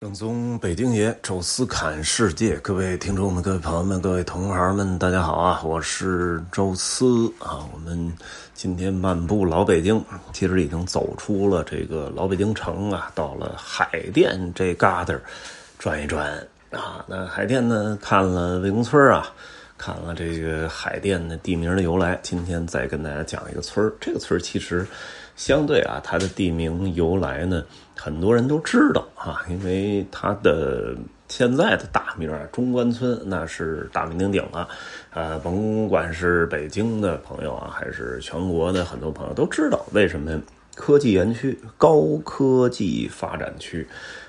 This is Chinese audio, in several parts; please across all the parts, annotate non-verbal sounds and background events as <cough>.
正宗北京爷，宙斯侃世界，各位听众们、各位朋友们、各位同行们，大家好啊！我是宙斯啊。我们今天漫步老北京，其实已经走出了这个老北京城啊，到了海淀这旮瘩转一转啊。那海淀呢，看了魏公村啊，看了这个海淀的地名的由来。今天再跟大家讲一个村这个村其实。相对啊，它的地名由来呢，很多人都知道啊，因为它的现在的大名啊，中关村那是大名鼎鼎了，呃，甭管是北京的朋友啊，还是全国的很多朋友都知道，为什么科技园区、高科技发展区，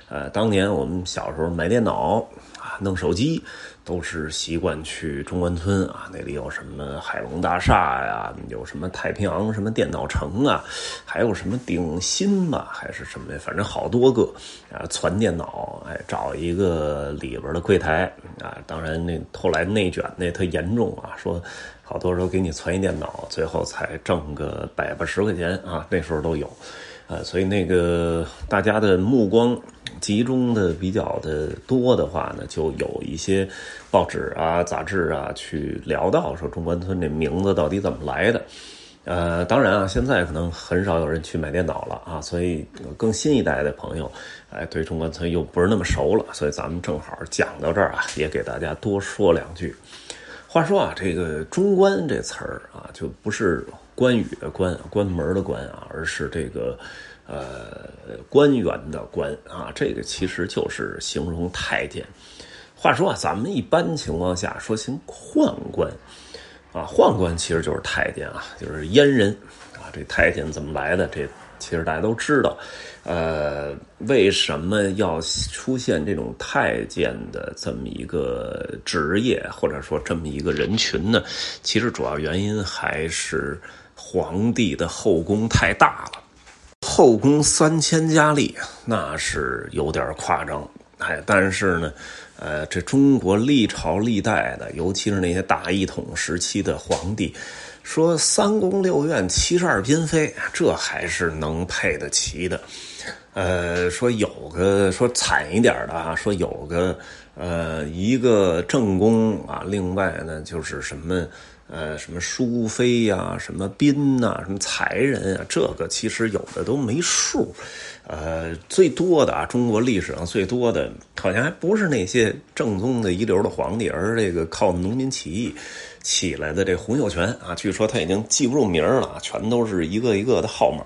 呃，当年我们小时候买电脑啊，弄手机。都是习惯去中关村啊，那里有什么海龙大厦呀，有什么太平洋什么电脑城啊，还有什么鼎新嘛，还是什么？反正好多个啊，传电脑，哎，找一个里边的柜台啊。当然那后来内卷那特严重啊，说好多时候给你传一电脑，最后才挣个百八十块钱啊，那时候都有，呃，所以那个大家的目光。集中的比较的多的话呢，就有一些报纸啊、杂志啊去聊到说中关村这名字到底怎么来的。呃，当然啊，现在可能很少有人去买电脑了啊，所以更新一代的朋友，哎，对中关村又不是那么熟了，所以咱们正好讲到这儿啊，也给大家多说两句。话说啊，这个“中关”这词儿啊，就不是关羽的关、关门的关啊，而是这个。呃，官员的官啊，这个其实就是形容太监。话说啊，咱们一般情况下说行宦官啊，宦官其实就是太监啊，就是阉人啊。这太监怎么来的？这其实大家都知道。呃，为什么要出现这种太监的这么一个职业，或者说这么一个人群呢？其实主要原因还是皇帝的后宫太大了。后宫三千佳丽，那是有点夸张，哎，但是呢，呃，这中国历朝历代的，尤其是那些大一统时期的皇帝，说三宫六院七十二嫔妃，这还是能配得齐的。呃，说有个说惨一点的啊，说有个呃一个正宫啊，另外呢就是什么。呃，什么淑妃呀，什么嫔呐，什么才人啊，这个其实有的都没数。呃，最多的啊，中国历史上最多的，好像还不是那些正宗的一流的皇帝，而是这个靠农民起义起来的这洪秀全啊。据说他已经记不住名了，全都是一个一个的号码。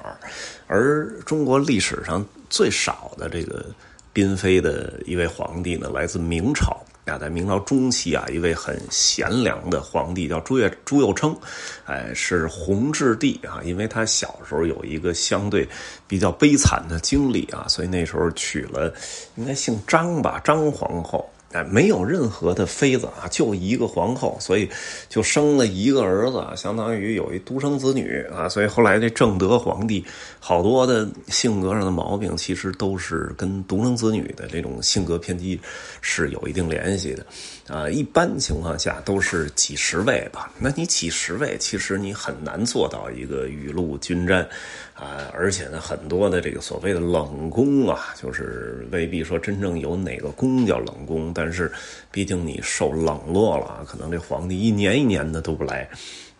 而中国历史上最少的这个嫔妃的一位皇帝呢，来自明朝。啊，在明朝中期啊，一位很贤良的皇帝叫朱月朱佑樘，哎，是弘治帝啊。因为他小时候有一个相对比较悲惨的经历啊，所以那时候娶了应该姓张吧，张皇后。哎，没有任何的妃子啊，就一个皇后，所以就生了一个儿子，相当于有一独生子女啊。所以后来这正德皇帝好多的性格上的毛病，其实都是跟独生子女的这种性格偏激是有一定联系的啊。一般情况下都是几十位吧，那你几十位，其实你很难做到一个雨露均沾。啊，而且呢，很多的这个所谓的冷宫啊，就是未必说真正有哪个宫叫冷宫，但但是毕竟你受冷落了，可能这皇帝一年一年的都不来。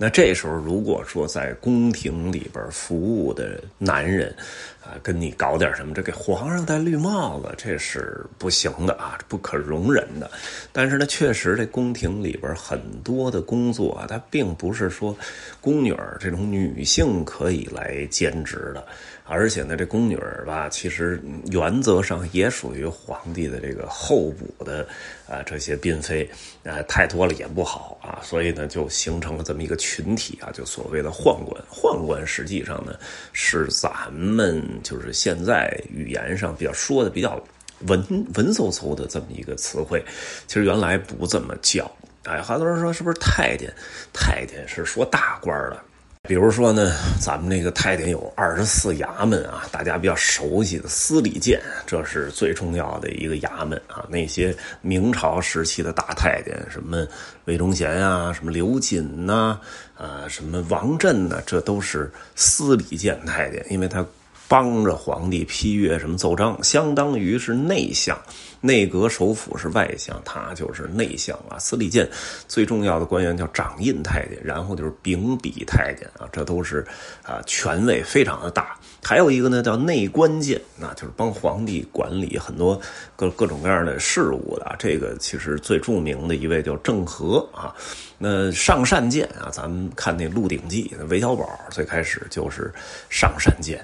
那这时候，如果说在宫廷里边服务的男人，啊，跟你搞点什么，这给皇上戴绿帽子，这是不行的啊，不可容忍的。但是呢，确实这宫廷里边很多的工作啊，它并不是说宫女这种女性可以来兼职的。而且呢，这宫女吧，其实原则上也属于皇帝的这个候补的啊，这些嫔妃，啊，太多了也不好啊，所以呢，就形成了这么一个群体啊，就所谓的宦官。宦官实际上呢，是咱们就是现在语言上比较说的比较文文绉绉的这么一个词汇，其实原来不这么叫。哎，好多人说是不是太监？太监是说大官的。比如说呢，咱们那个太监有二十四衙门啊，大家比较熟悉的司礼监，这是最重要的一个衙门啊。那些明朝时期的大太监，什么魏忠贤啊，什么刘瑾呐，啊，什么王振呐，这都是司礼监太监，因为他帮着皇帝批阅什么奏章，相当于是内相。内阁首辅是外相，他就是内相啊。司礼监最重要的官员叫掌印太监，然后就是秉笔太监啊，这都是啊权位非常的大。还有一个呢叫内官监，那就是帮皇帝管理很多各各种各样的事务的。这个其实最著名的一位叫郑和啊。那上善监啊，咱们看那《鹿鼎记》，韦小宝最开始就是上善监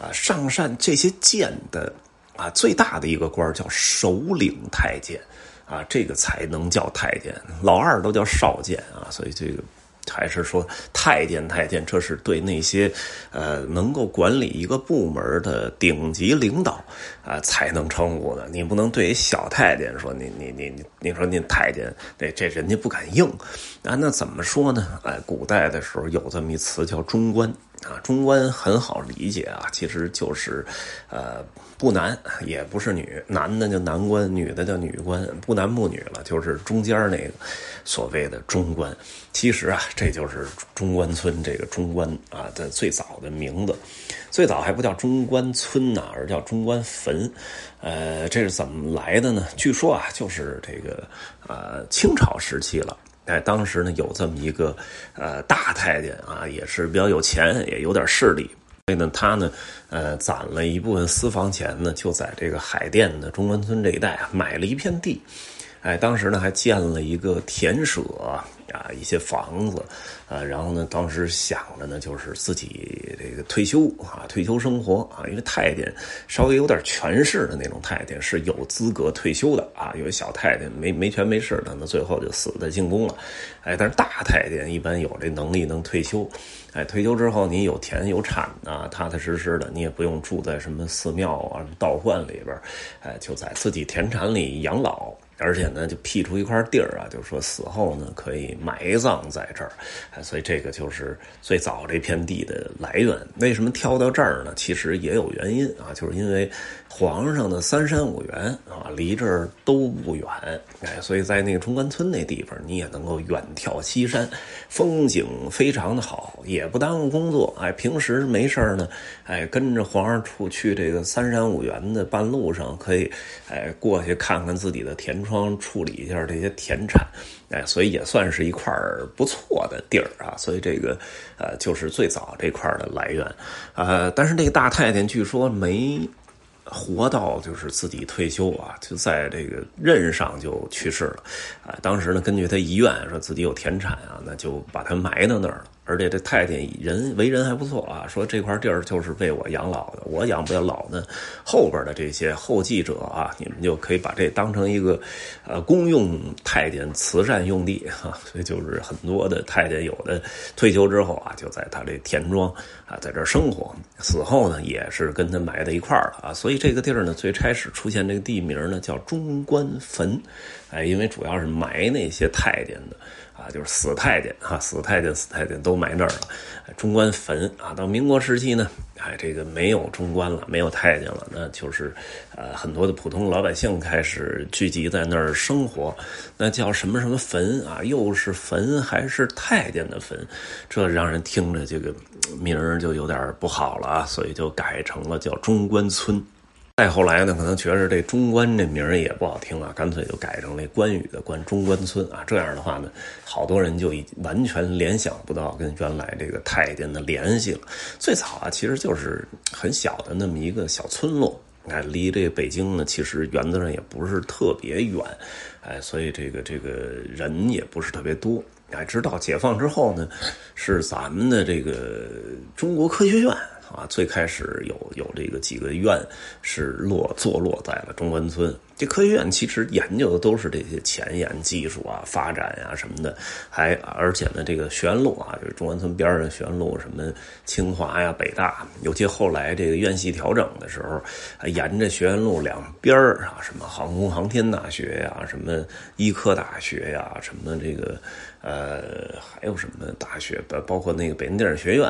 啊。上善这些监的。啊，最大的一个官叫首领太监，啊，这个才能叫太监，老二都叫少监啊，所以这个还是说太监，太监这是对那些呃能够管理一个部门的顶级领导啊才能称呼的，你不能对一小太监说你你你你说你太监，这这人家不敢应啊，那怎么说呢？哎，古代的时候有这么一词叫中官。啊，中观很好理解啊，其实就是，呃，不男也不是女，男的叫男官，女的叫女官，不男不女了，就是中间那个所谓的中观。其实啊，这就是中关村这个中官啊的最早的名字，最早还不叫中关村呐，而叫中关坟。呃，这是怎么来的呢？据说啊，就是这个呃清朝时期了。哎，当时呢有这么一个，呃，大太监啊，也是比较有钱，也有点势力。所以呢，他呢，呃，攒了一部分私房钱呢，就在这个海淀的中关村这一带啊，买了一片地。哎，当时呢还建了一个田舍。啊，一些房子，啊，然后呢，当时想着呢，就是自己这个退休啊，退休生活啊，因为太监稍微有点权势的那种太监是有资格退休的啊，有些小太监没没权没势的，那最后就死在进宫了，哎，但是大太监一般有这能力能退休，哎，退休之后你有田有产啊，踏踏实实的，你也不用住在什么寺庙啊、道观里边，哎，就在自己田产里养老。而且呢，就辟出一块地儿啊，就是说死后呢可以埋葬在这儿，所以这个就是最早这片地的来源。为什么挑到这儿呢？其实也有原因啊，就是因为。皇上的三山五园啊，离这儿都不远，哎，所以在那个中关村那地方，你也能够远眺西山，风景非常的好，也不耽误工作。哎，平时没事呢，哎，跟着皇上出去这个三山五园的半路上，可以哎过去看看自己的田庄，处理一下这些田产，哎，所以也算是一块不错的地儿啊。所以这个呃，就是最早这块的来源，呃，但是这个大太监据说没。活到就是自己退休啊，就在这个任上就去世了，啊，当时呢，根据他遗愿说自己有田产啊，那就把他埋到那儿了。而且这太监人为人还不错啊，说这块地儿就是为我养老的，我养不了老呢，后边的这些后继者啊，你们就可以把这当成一个，呃，公用太监慈善用地 <laughs> 哈，所以就是很多的太监有的退休之后啊，就在他这田庄啊，在这生活，死后呢也是跟他埋在一块儿了啊，所以这个地儿呢，最开始出现这个地名呢叫中关坟，哎，因为主要是埋那些太监的。啊，就是死太监啊，死太监、死太监都埋那儿了。中官坟啊，到民国时期呢，哎，这个没有中官了，没有太监了，那就是呃，很多的普通老百姓开始聚集在那儿生活。那叫什么什么坟啊？又是坟还是太监的坟？这让人听着这个名儿就有点不好了啊，所以就改成了叫中关村。再后来呢，可能觉着这中关这名儿也不好听啊，干脆就改成那关羽的关中关村啊。这样的话呢，好多人就已完全联想不到跟原来这个太监的联系了。最早啊，其实就是很小的那么一个小村落，哎，离这北京呢，其实原则上也不是特别远，哎，所以这个这个人也不是特别多。哎，直到解放之后呢，是咱们的这个中国科学院。啊，最开始有有这个几个院是落坐落在了中关村。这科学院其实研究的都是这些前沿技术啊、发展呀什么的，还而且呢，这个学院路啊，就是中关村边上学院路，什么清华呀、北大，尤其后来这个院系调整的时候，沿着学院路两边啊，什么航空航天大学呀、什么医科大学呀、什么这个呃还有什么大学，包包括那个北京电影学院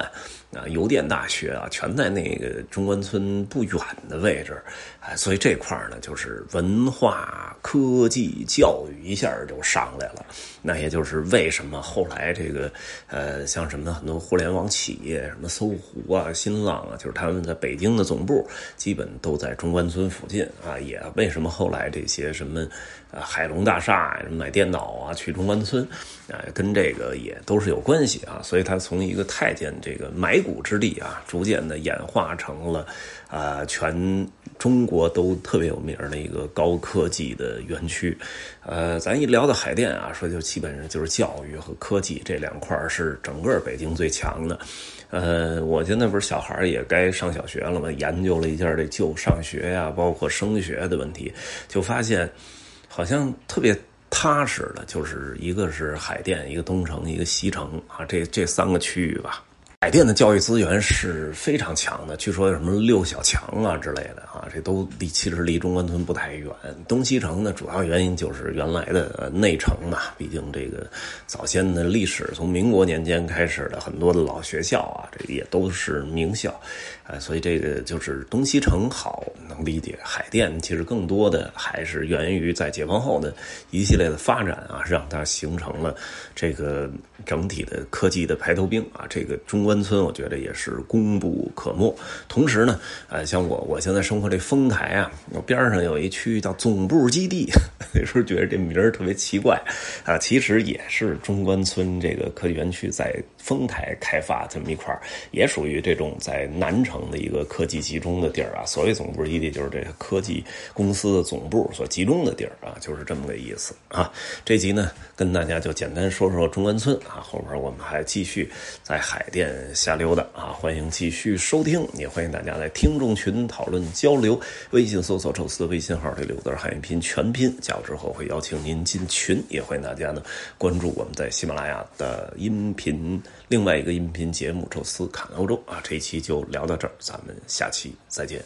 啊、邮电大学啊，全在那个中关村不远的位置，哎，所以这块呢就是文。文化科技教育一下就上来了。那也就是为什么后来这个呃，像什么很多互联网企业，什么搜狐啊、新浪啊，就是他们在北京的总部基本都在中关村附近啊。也为什么后来这些什么啊海龙大厦买电脑啊去中关村，啊，跟这个也都是有关系啊。所以它从一个太监这个埋骨之地啊，逐渐的演化成了啊全。中国都特别有名的一个高科技的园区，呃，咱一聊到海淀啊，说就基本上就是教育和科技这两块是整个北京最强的。呃，我现在不是小孩也该上小学了嘛，研究了一下这就上学呀，包括升学的问题，就发现好像特别踏实的，就是一个是海淀，一个东城，一个西城啊，这这三个区域吧。海淀的教育资源是非常强的，据说有什么六小强啊之类的啊，这都离其实离中关村不太远。东西城呢，主要原因就是原来的内城嘛，毕竟这个早先的历史从民国年间开始的很多的老学校啊，这也都是名校，啊，所以这个就是东西城好能理解。海淀其实更多的还是源于在解放后的一系列的发展啊，让它形成了这个整体的科技的排头兵啊，这个中。中关村我觉得也是功不可没。同时呢，呃，像我我现在生活这丰台啊，我边上有一区域叫总部基地，<laughs> 那时候觉得这名儿特别奇怪啊。其实也是中关村这个科技园区在丰台开发这么一块也属于这种在南城的一个科技集中的地儿啊。所谓总部基地，就是这个科技公司的总部所集中的地儿啊，就是这么个意思啊。这集呢，跟大家就简单说说中关村啊，后边我们还继续在海淀。瞎溜达啊！欢迎继续收听，也欢迎大家在听众群讨论交流。微信搜索“宙斯”的微信号，这六字汉语拼全拼，加入之后会邀请您进群。也欢迎大家呢关注我们在喜马拉雅的音频另外一个音频节目《宙斯侃欧洲》啊！这一期就聊到这儿，咱们下期再见。